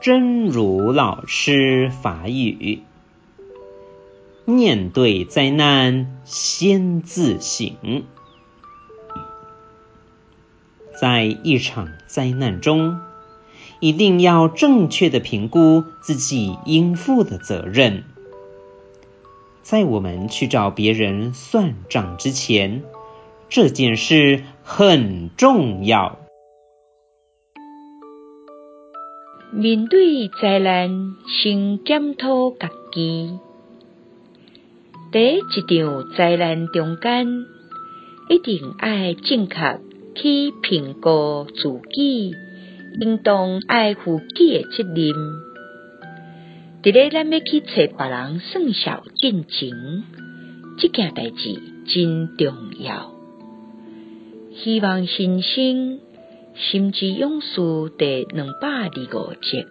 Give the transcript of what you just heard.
真如老师法语：面对灾难，先自省。在一场灾难中，一定要正确地评估自己应负的责任。在我们去找别人算账之前，这件事很重要。面对灾难，先检讨家己。第一场灾难中间，一定要正确去评估自己，应当爱负起的责任。伫咧咱要去找别人算账进前，这件代志真重要。希望新生心之勇士第两百二五集。